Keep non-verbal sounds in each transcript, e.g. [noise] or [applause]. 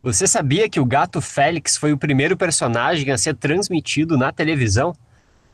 Você sabia que o gato Félix foi o primeiro personagem a ser transmitido na televisão?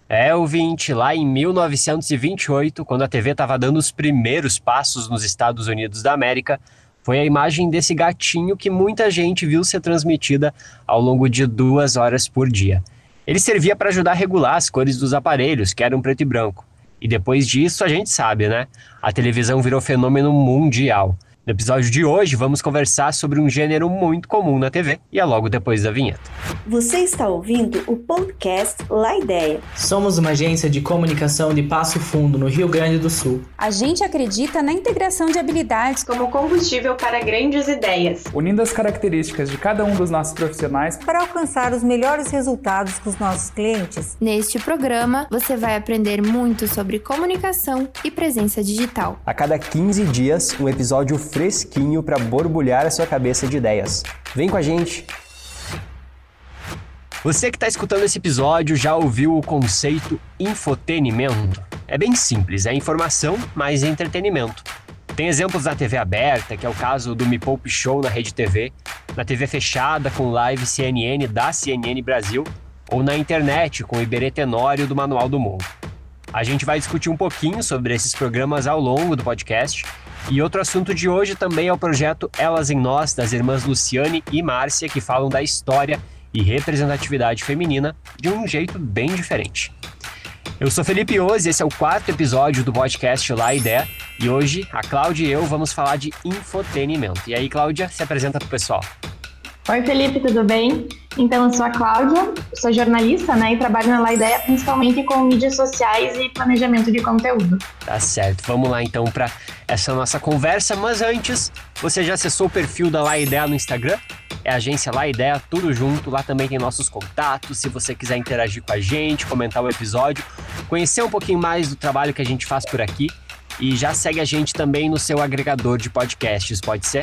É, ouvinte, lá em 1928, quando a TV estava dando os primeiros passos nos Estados Unidos da América, foi a imagem desse gatinho que muita gente viu ser transmitida ao longo de duas horas por dia. Ele servia para ajudar a regular as cores dos aparelhos, que eram preto e branco. E depois disso, a gente sabe, né? A televisão virou fenômeno mundial. No episódio de hoje, vamos conversar sobre um gênero muito comum na TV e é logo depois da vinheta. Você está ouvindo o podcast La Ideia. Somos uma agência de comunicação de Passo Fundo, no Rio Grande do Sul. A gente acredita na integração de habilidades como combustível para grandes ideias, unindo as características de cada um dos nossos profissionais para alcançar os melhores resultados com os nossos clientes. Neste programa, você vai aprender muito sobre comunicação e presença digital. A cada 15 dias, um episódio fresquinho para borbulhar a sua cabeça de ideias. Vem com a gente! Você que está escutando esse episódio já ouviu o conceito infotenimento? É bem simples, é informação mais entretenimento. Tem exemplos na TV aberta, que é o caso do Me Poupe Show na Rede TV, na TV fechada com live CNN da CNN Brasil, ou na internet com o Iberê Tenório do Manual do Mundo. A gente vai discutir um pouquinho sobre esses programas ao longo do podcast e outro assunto de hoje também é o projeto Elas em Nós, das irmãs Luciane e Márcia, que falam da história e representatividade feminina de um jeito bem diferente. Eu sou Felipe Oz esse é o quarto episódio do podcast Lá Ideia. E hoje a Cláudia e eu vamos falar de infotenimento. E aí, Cláudia, se apresenta para o pessoal. Oi, Felipe, tudo bem? Então, eu sou a Cláudia, sou jornalista, né, e trabalho na La Ideia principalmente com mídias sociais e planejamento de conteúdo. Tá certo, vamos lá então para essa nossa conversa, mas antes, você já acessou o perfil da La Ideia no Instagram? É a agência La Ideia, tudo junto, lá também tem nossos contatos, se você quiser interagir com a gente, comentar o episódio, conhecer um pouquinho mais do trabalho que a gente faz por aqui, e já segue a gente também no seu agregador de podcasts, pode ser?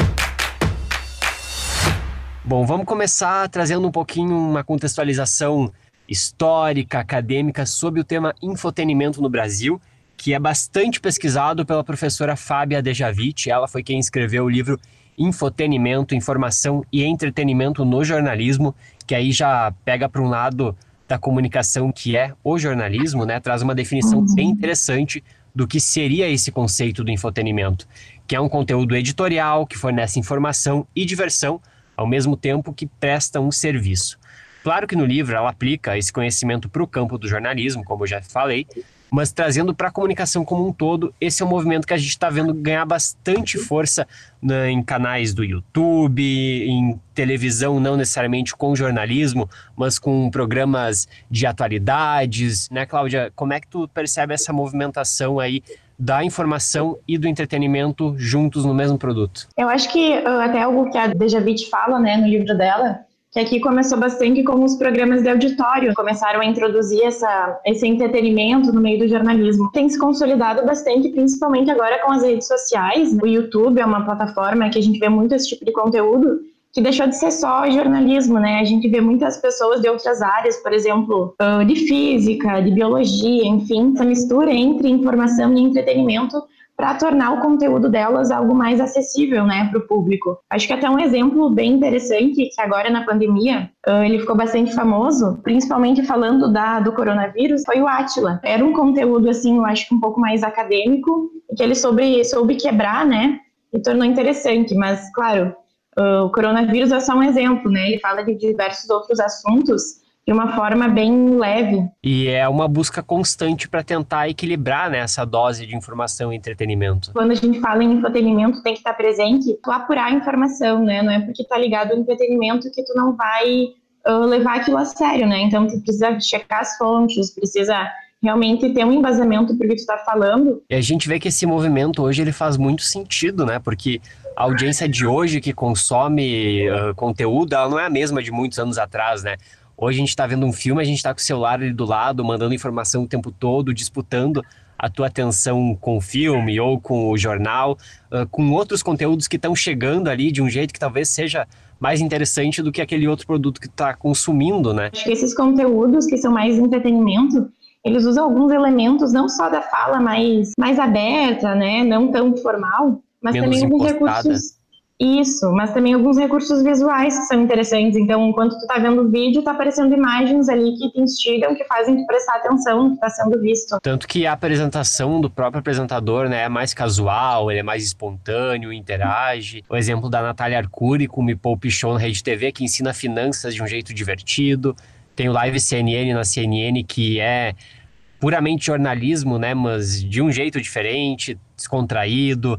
Bom, vamos começar trazendo um pouquinho uma contextualização histórica, acadêmica sobre o tema infotenimento no Brasil, que é bastante pesquisado pela professora Fábia Dejavit. Ela foi quem escreveu o livro Infotenimento, Informação e Entretenimento no Jornalismo, que aí já pega para um lado da comunicação que é o jornalismo, né? Traz uma definição bem interessante do que seria esse conceito do infotenimento, que é um conteúdo editorial que fornece informação e diversão ao mesmo tempo que presta um serviço. Claro que no livro ela aplica esse conhecimento para o campo do jornalismo, como eu já falei, mas trazendo para a comunicação como um todo, esse é um movimento que a gente está vendo ganhar bastante força né, em canais do YouTube, em televisão, não necessariamente com jornalismo, mas com programas de atualidades, né, Cláudia? Como é que tu percebe essa movimentação aí da informação e do entretenimento juntos no mesmo produto? Eu acho que uh, até algo que a Dejavit fala, né, no livro dela, que aqui começou bastante com os programas de auditório, começaram a introduzir essa, esse entretenimento no meio do jornalismo. Tem se consolidado bastante, principalmente agora com as redes sociais. O YouTube é uma plataforma que a gente vê muito esse tipo de conteúdo, que deixou de ser só jornalismo, né? A gente vê muitas pessoas de outras áreas, por exemplo, de física, de biologia, enfim, essa mistura entre informação e entretenimento para tornar o conteúdo delas algo mais acessível, né, para o público. Acho que até um exemplo bem interessante que agora na pandemia ele ficou bastante famoso, principalmente falando da do coronavírus, foi o Atila. Era um conteúdo assim, eu acho que um pouco mais acadêmico, que ele soube quebrar, né, e tornou interessante. Mas claro, Uh, o coronavírus é só um exemplo, né? Ele fala de diversos outros assuntos de uma forma bem leve. E é uma busca constante para tentar equilibrar né, essa dose de informação e entretenimento. Quando a gente fala em entretenimento, tem que estar presente tu apurar a informação, né? Não é porque tá ligado ao entretenimento que tu não vai uh, levar aquilo a sério, né? Então tu precisa checar as fontes, precisa realmente ter um embasamento porque tu está falando. E a gente vê que esse movimento hoje ele faz muito sentido, né? Porque a audiência de hoje que consome uh, conteúdo, ela não é a mesma de muitos anos atrás, né? Hoje a gente está vendo um filme, a gente está com o celular ali do lado, mandando informação o tempo todo, disputando a tua atenção com o filme ou com o jornal, uh, com outros conteúdos que estão chegando ali de um jeito que talvez seja mais interessante do que aquele outro produto que está consumindo, né? Acho que esses conteúdos que são mais entretenimento, eles usam alguns elementos não só da fala mais, mais aberta, né, não tão formal, mas Menos também alguns recursos Isso, mas também alguns recursos visuais que são interessantes. Então, enquanto tu tá vendo o vídeo, tá aparecendo imagens ali que te instigam, que fazem tu prestar atenção no que está sendo visto. Tanto que a apresentação do próprio apresentador né, é mais casual, ele é mais espontâneo, interage. O exemplo da Natália Arcuri com o Me Poupe Show na Rede TV, que ensina finanças de um jeito divertido. Tem o Live CNN na CNN, que é puramente jornalismo, né, mas de um jeito diferente, descontraído.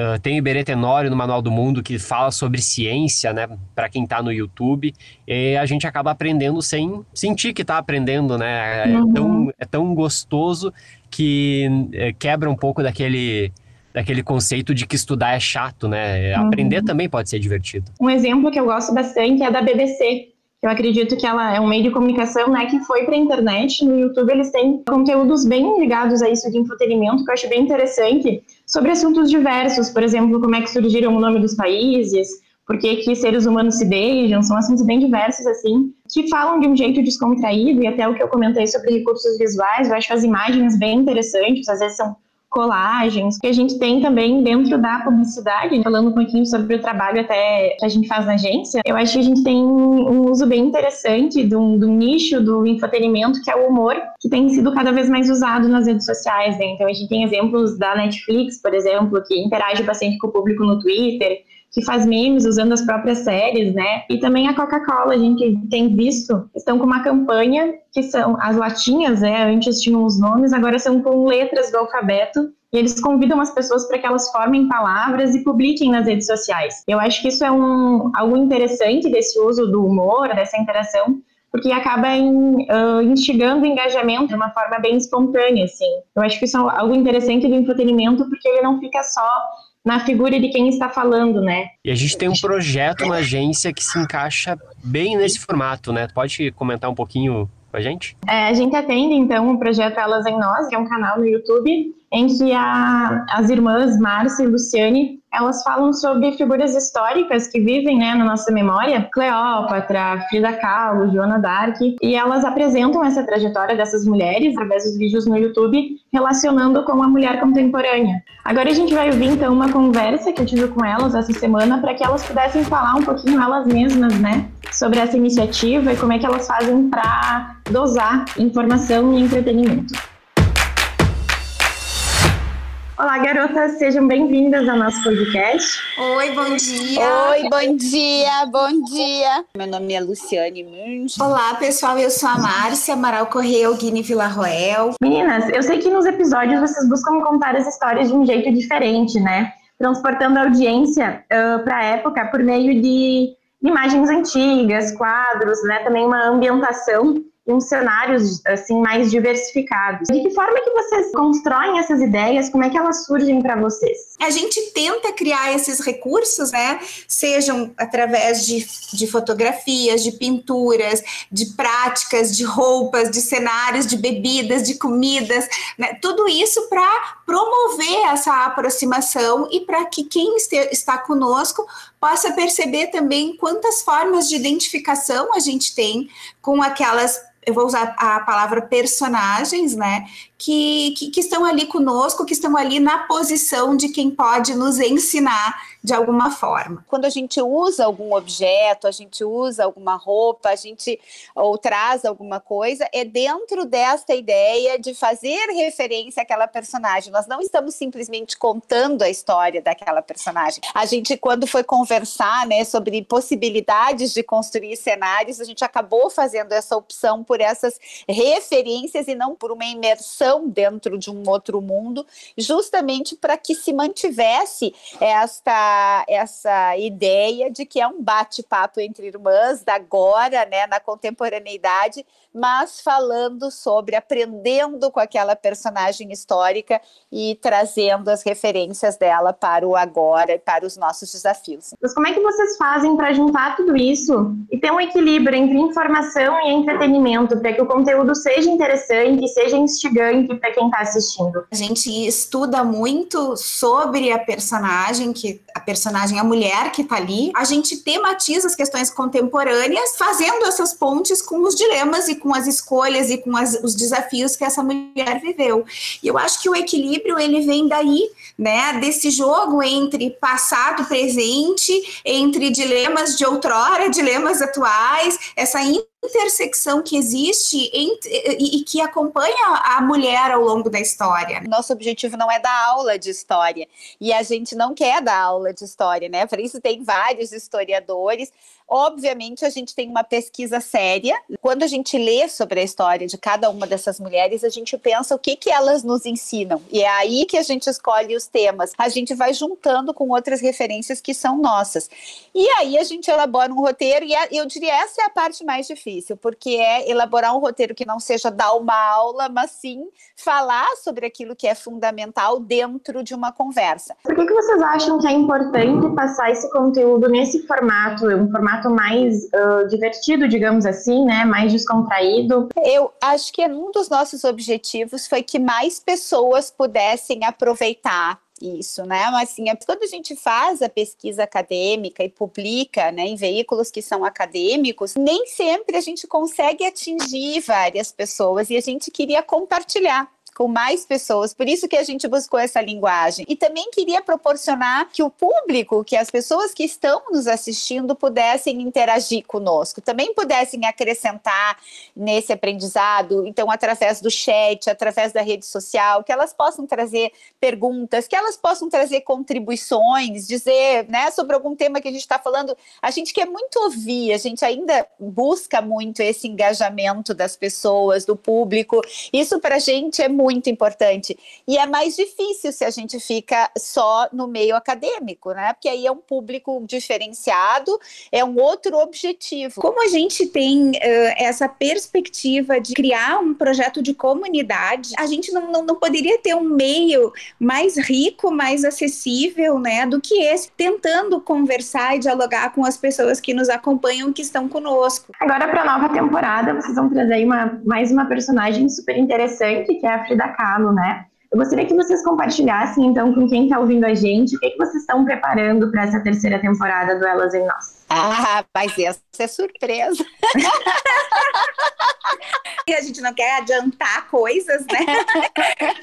Uh, tem o Iberê Tenório no Manual do Mundo que fala sobre ciência, né, para quem está no YouTube, e a gente acaba aprendendo sem sentir que está aprendendo, né? É, uhum. tão, é tão gostoso que é, quebra um pouco daquele daquele conceito de que estudar é chato, né? Uhum. Aprender também pode ser divertido. Um exemplo que eu gosto bastante é da BBC, eu acredito que ela é um meio de comunicação, né, que foi para a internet. No YouTube eles têm conteúdos bem ligados a isso de entretenimento, que eu acho bem interessante, sobre assuntos diversos, por exemplo, como é que surgiram o nome dos países, por que, que seres humanos se beijam, são assuntos bem diversos, assim, que falam de um jeito descontraído, e até o que eu comentei sobre recursos visuais, eu acho as imagens bem interessantes, às vezes são colagens, que a gente tem também dentro da publicidade, falando um pouquinho sobre o trabalho até que a gente faz na agência, eu acho que a gente tem um uso bem interessante do, do nicho do entretenimento, que é o humor, que tem sido cada vez mais usado nas redes sociais, né? Então a gente tem exemplos da Netflix, por exemplo, que interage bastante com o público no Twitter, que faz memes usando as próprias séries, né? E também a Coca-Cola, a gente tem visto, estão com uma campanha que são as latinhas, né? Antes tinham os nomes, agora são com letras do alfabeto. E eles convidam as pessoas para que elas formem palavras e publiquem nas redes sociais. Eu acho que isso é um, algo interessante desse uso do humor, dessa interação, porque acaba uh, instigando o engajamento de uma forma bem espontânea, assim. Eu acho que isso é algo interessante do entretenimento, porque ele não fica só na figura de quem está falando, né? E a gente tem um projeto na agência que se encaixa bem nesse formato, né? Pode comentar um pouquinho com a gente? É, a gente atende, então, o projeto Elas em Nós, que é um canal no YouTube, em que a, as irmãs Márcia e Luciane, elas falam sobre figuras históricas que vivem né, na nossa memória, Cleópatra, Frida Kahlo, Joana d'Arc, e elas apresentam essa trajetória dessas mulheres através dos vídeos no YouTube, relacionando com a mulher contemporânea. Agora a gente vai ouvir, então, uma conversa que eu tive com elas essa semana, para que elas pudessem falar um pouquinho elas mesmas, né, sobre essa iniciativa e como é que elas fazem para dosar informação e entretenimento. Olá, garotas, sejam bem-vindas ao nosso podcast. Oi, bom dia. Oi, bom dia, bom dia. Meu nome é Luciane Munch. Olá, pessoal, eu sou a Márcia Amaral Correia Guine Villarroel. Meninas, eu sei que nos episódios vocês buscam contar as histórias de um jeito diferente, né? Transportando a audiência uh, para a época por meio de imagens antigas, quadros, né? Também uma ambientação uns cenários assim mais diversificados. De que forma que vocês constroem essas ideias? Como é que elas surgem para vocês? A gente tenta criar esses recursos, né? Sejam através de, de fotografias, de pinturas, de práticas, de roupas, de cenários, de bebidas, de comidas, né? Tudo isso para promover essa aproximação e para que quem está conosco possa perceber também quantas formas de identificação a gente tem com aquelas eu vou usar a palavra personagens, né? Que, que, que, estão ali conosco, que estão ali na posição de quem pode nos ensinar de alguma forma. Quando a gente usa algum objeto, a gente usa alguma roupa, a gente ou traz alguma coisa, é dentro desta ideia de fazer referência àquela personagem. Nós não estamos simplesmente contando a história daquela personagem. A gente, quando foi conversar né, sobre possibilidades de construir cenários, a gente acabou fazendo essa opção por essas referências e não por uma imersão dentro de um outro mundo, justamente para que se mantivesse esta essa, ideia de que é um bate-papo entre irmãs da agora, né, na contemporaneidade, mas falando sobre aprendendo com aquela personagem histórica e trazendo as referências dela para o agora e para os nossos desafios. Mas como é que vocês fazem para juntar tudo isso e ter um equilíbrio entre informação e entretenimento? Entretenimento, para que o conteúdo seja interessante, seja instigante para quem está assistindo? A gente estuda muito sobre a personagem, que a personagem, a mulher que está ali. A gente tematiza as questões contemporâneas, fazendo essas pontes com os dilemas e com as escolhas e com as, os desafios que essa mulher viveu. E eu acho que o equilíbrio ele vem daí, né, desse jogo entre passado, presente, entre dilemas de outrora, dilemas atuais, essa intersecção que existe e, que acompanha a mulher ao longo da história. Nosso objetivo não é dar aula de história e a gente não quer dar aula de história, né? Por isso tem vários historiadores. Obviamente, a gente tem uma pesquisa séria. Quando a gente lê sobre a história de cada uma dessas mulheres, a gente pensa o que, que elas nos ensinam. E é aí que a gente escolhe os temas. A gente vai juntando com outras referências que são nossas. E aí a gente elabora um roteiro, e eu diria essa é a parte mais difícil, porque é elaborar um roteiro que não seja dar uma aula, mas sim falar sobre aquilo que é fundamental dentro de uma conversa. Por que, que vocês acham que é importante passar esse conteúdo nesse formato, um formato formato mais uh, divertido, digamos assim, né? Mais descontraído. Eu acho que um dos nossos objetivos foi que mais pessoas pudessem aproveitar isso, né? Mas assim, é, quando a gente faz a pesquisa acadêmica e publica, né, em veículos que são acadêmicos, nem sempre a gente consegue atingir várias pessoas e a gente queria compartilhar com mais pessoas. Por isso que a gente buscou essa linguagem. E também queria proporcionar que o público, que as pessoas que estão nos assistindo pudessem interagir conosco, também pudessem acrescentar nesse aprendizado, então através do chat, através da rede social, que elas possam trazer perguntas, que elas possam trazer contribuições, dizer, né, sobre algum tema que a gente está falando. A gente quer muito ouvir, a gente ainda busca muito esse engajamento das pessoas, do público. Isso para a gente é muito muito importante. E é mais difícil se a gente fica só no meio acadêmico, né? Porque aí é um público diferenciado, é um outro objetivo. Como a gente tem uh, essa perspectiva de criar um projeto de comunidade, a gente não, não, não poderia ter um meio mais rico, mais acessível, né, do que esse, tentando conversar e dialogar com as pessoas que nos acompanham, que estão conosco. Agora, para a nova temporada, vocês vão trazer uma, mais uma personagem super interessante, que é a Frida da Kahlo, né? Eu gostaria que vocês compartilhassem, então, com quem está ouvindo a gente, o que, que vocês estão preparando para essa terceira temporada do Elas em Nós. Ah, mas essa é surpresa. [laughs] e a gente não quer adiantar coisas, né?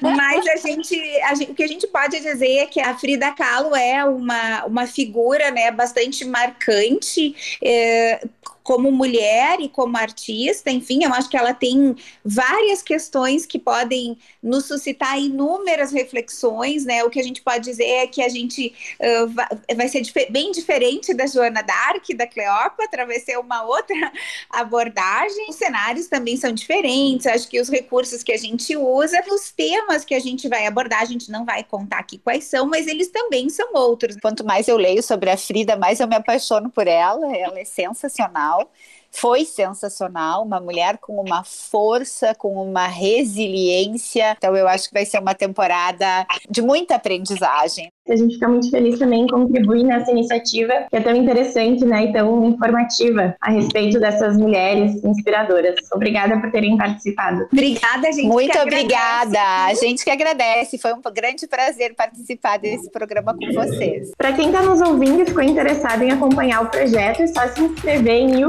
[laughs] Mas a gente, a gente, o que a gente pode dizer é que a Frida Kahlo é uma, uma figura né, bastante marcante. É, como mulher e como artista, enfim, eu acho que ela tem várias questões que podem nos suscitar inúmeras reflexões, né? O que a gente pode dizer é que a gente uh, vai ser dif bem diferente da Joana Dark, da Cleópatra, vai ser uma outra [laughs] abordagem. Os cenários também são diferentes, acho que os recursos que a gente usa, os temas que a gente vai abordar, a gente não vai contar aqui quais são, mas eles também são outros. Quanto mais eu leio sobre a Frida, mais eu me apaixono por ela, ela é sensacional sensacional. Foi sensacional, uma mulher com uma força, com uma resiliência. Então, eu acho que vai ser uma temporada de muita aprendizagem. A gente fica muito feliz também em contribuir nessa iniciativa, que é tão interessante né, e tão informativa a respeito dessas mulheres inspiradoras. Obrigada por terem participado. Obrigada, gente. Muito obrigada. A gente que agradece. Foi um grande prazer participar desse programa com vocês. Para quem está nos ouvindo e ficou interessado em acompanhar o projeto, é só se inscrever em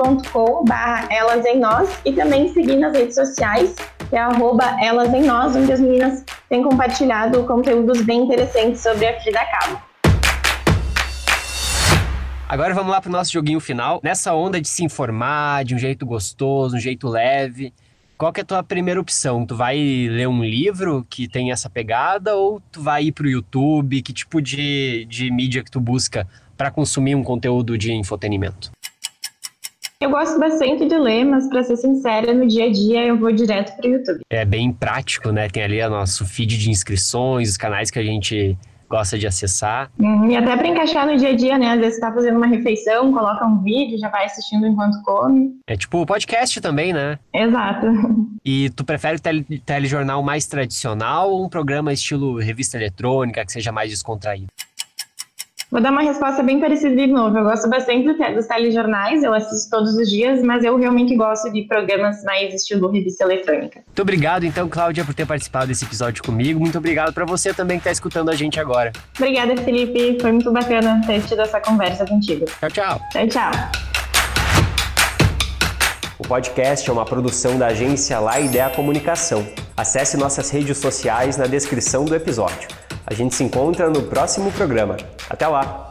youtube.com.br elas em nós e também seguir nas redes sociais que é arroba Elas em Nós, onde as meninas têm compartilhado conteúdos bem interessantes sobre a Frida Kahlo. Agora vamos lá para o nosso joguinho final. Nessa onda de se informar de um jeito gostoso, um jeito leve, qual que é a tua primeira opção? Tu vai ler um livro que tem essa pegada ou tu vai ir para o YouTube? Que tipo de, de mídia que tu busca para consumir um conteúdo de infotenimento? Eu gosto bastante de ler, mas para ser sincera, no dia a dia eu vou direto para o YouTube. É bem prático, né? Tem ali o nosso feed de inscrições, os canais que a gente gosta de acessar. Uhum, e até para encaixar no dia a dia, né? Às vezes você tá fazendo uma refeição, coloca um vídeo, já vai assistindo enquanto come. É tipo podcast também, né? Exato. [laughs] E tu prefere o tele, telejornal mais tradicional ou um programa estilo revista eletrônica que seja mais descontraído? Vou dar uma resposta bem parecida de novo. Eu gosto bastante dos telejornais, eu assisto todos os dias, mas eu realmente gosto de programas mais estilo revista eletrônica. Muito obrigado, então, Cláudia, por ter participado desse episódio comigo. Muito obrigado para você também que está escutando a gente agora. Obrigada, Felipe. Foi muito bacana ter tido essa conversa contigo. Tchau, tchau. Tchau, tchau. O podcast é uma produção da agência La Ideia Comunicação. Acesse nossas redes sociais na descrição do episódio. A gente se encontra no próximo programa. Até lá!